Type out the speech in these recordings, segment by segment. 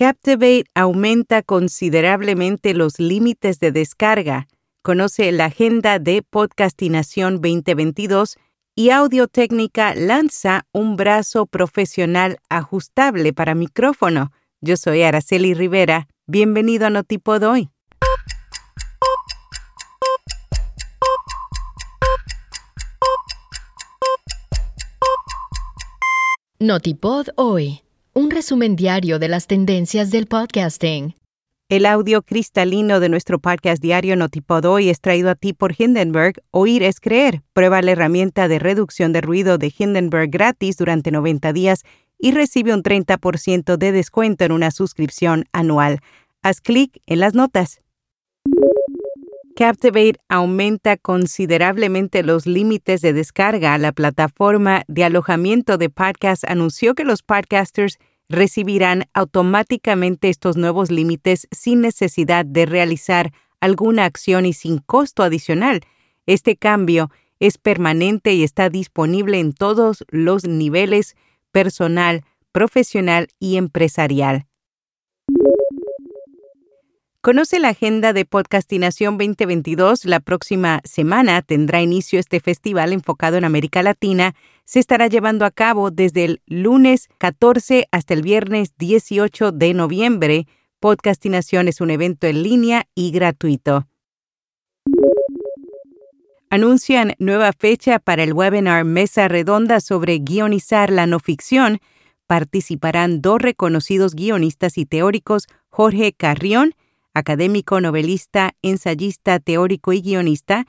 Captivate aumenta considerablemente los límites de descarga. Conoce la agenda de Podcastinación 2022 y Audio Técnica lanza un brazo profesional ajustable para micrófono. Yo soy Araceli Rivera. Bienvenido a Notipod hoy. Notipod hoy un resumen diario de las tendencias del podcasting. El audio cristalino de nuestro podcast diario Notipod hoy es traído a ti por Hindenburg. Oír es creer. Prueba la herramienta de reducción de ruido de Hindenburg gratis durante 90 días y recibe un 30% de descuento en una suscripción anual. Haz clic en las notas. Captivate aumenta considerablemente los límites de descarga. La plataforma de alojamiento de podcasts anunció que los podcasters recibirán automáticamente estos nuevos límites sin necesidad de realizar alguna acción y sin costo adicional. Este cambio es permanente y está disponible en todos los niveles personal, profesional y empresarial. Conoce la agenda de Podcastinación 2022. La próxima semana tendrá inicio este festival enfocado en América Latina. Se estará llevando a cabo desde el lunes 14 hasta el viernes 18 de noviembre. Podcastinación es un evento en línea y gratuito. Anuncian nueva fecha para el webinar Mesa Redonda sobre guionizar la no ficción. Participarán dos reconocidos guionistas y teóricos, Jorge Carrión académico, novelista, ensayista, teórico y guionista,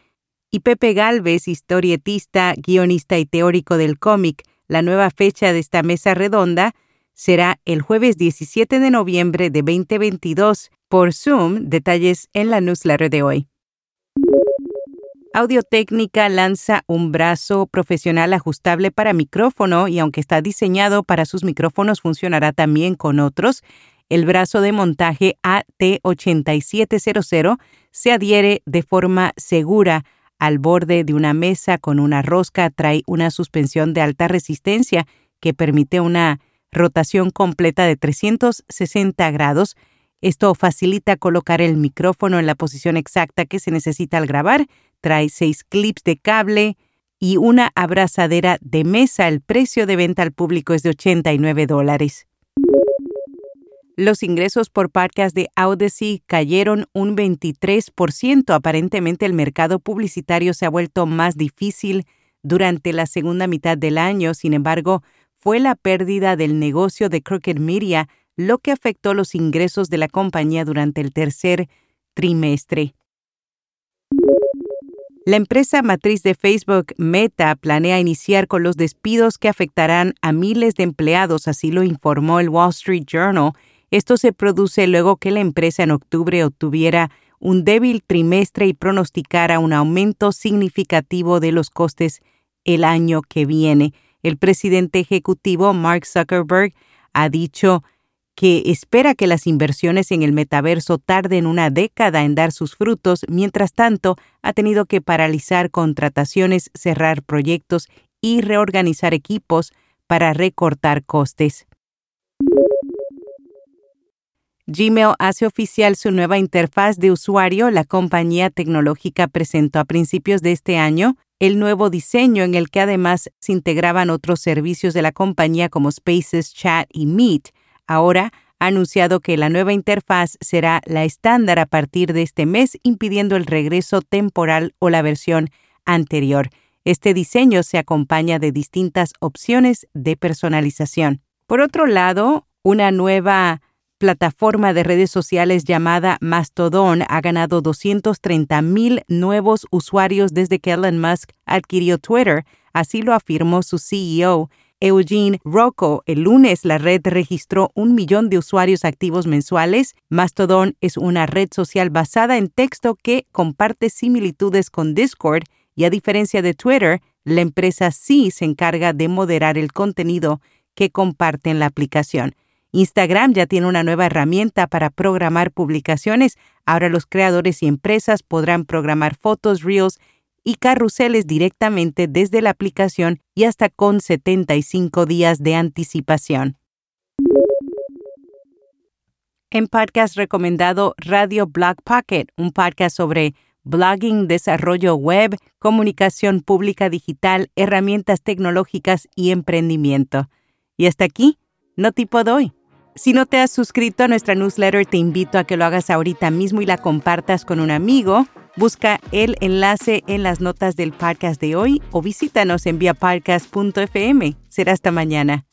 y Pepe Galvez, historietista, guionista y teórico del cómic. La nueva fecha de esta mesa redonda será el jueves 17 de noviembre de 2022 por Zoom. Detalles en la newsletter de hoy. Audio-Técnica lanza un brazo profesional ajustable para micrófono y aunque está diseñado para sus micrófonos funcionará también con otros. El brazo de montaje AT8700 se adhiere de forma segura al borde de una mesa con una rosca. Trae una suspensión de alta resistencia que permite una rotación completa de 360 grados. Esto facilita colocar el micrófono en la posición exacta que se necesita al grabar. Trae seis clips de cable y una abrazadera de mesa. El precio de venta al público es de 89 dólares. Los ingresos por podcast de Audacy cayeron un 23%. Aparentemente el mercado publicitario se ha vuelto más difícil durante la segunda mitad del año. Sin embargo, fue la pérdida del negocio de Crooked Media lo que afectó los ingresos de la compañía durante el tercer trimestre. La empresa matriz de Facebook, Meta, planea iniciar con los despidos que afectarán a miles de empleados, así lo informó el Wall Street Journal esto se produce luego que la empresa en octubre obtuviera un débil trimestre y pronosticara un aumento significativo de los costes el año que viene. El presidente ejecutivo Mark Zuckerberg ha dicho que espera que las inversiones en el metaverso tarden una década en dar sus frutos, mientras tanto ha tenido que paralizar contrataciones, cerrar proyectos y reorganizar equipos para recortar costes. Gmail hace oficial su nueva interfaz de usuario. La compañía tecnológica presentó a principios de este año el nuevo diseño en el que además se integraban otros servicios de la compañía como Spaces, Chat y Meet. Ahora ha anunciado que la nueva interfaz será la estándar a partir de este mes, impidiendo el regreso temporal o la versión anterior. Este diseño se acompaña de distintas opciones de personalización. Por otro lado, una nueva plataforma de redes sociales llamada Mastodon ha ganado 230 mil nuevos usuarios desde que Elon Musk adquirió Twitter, así lo afirmó su CEO. Eugene Rocco. El lunes la red registró un millón de usuarios activos mensuales. Mastodon es una red social basada en texto que comparte similitudes con Discord y a diferencia de Twitter, la empresa sí se encarga de moderar el contenido que comparte en la aplicación. Instagram ya tiene una nueva herramienta para programar publicaciones. Ahora los creadores y empresas podrán programar fotos, reels y carruseles directamente desde la aplicación y hasta con 75 días de anticipación. En podcast recomendado Radio Blog Pocket, un podcast sobre blogging, desarrollo web, comunicación pública digital, herramientas tecnológicas y emprendimiento. Y hasta aquí, no tipo doy. Si no te has suscrito a nuestra newsletter, te invito a que lo hagas ahorita mismo y la compartas con un amigo. Busca el enlace en las notas del podcast de hoy o visítanos en viapodcast.fm. Será hasta mañana.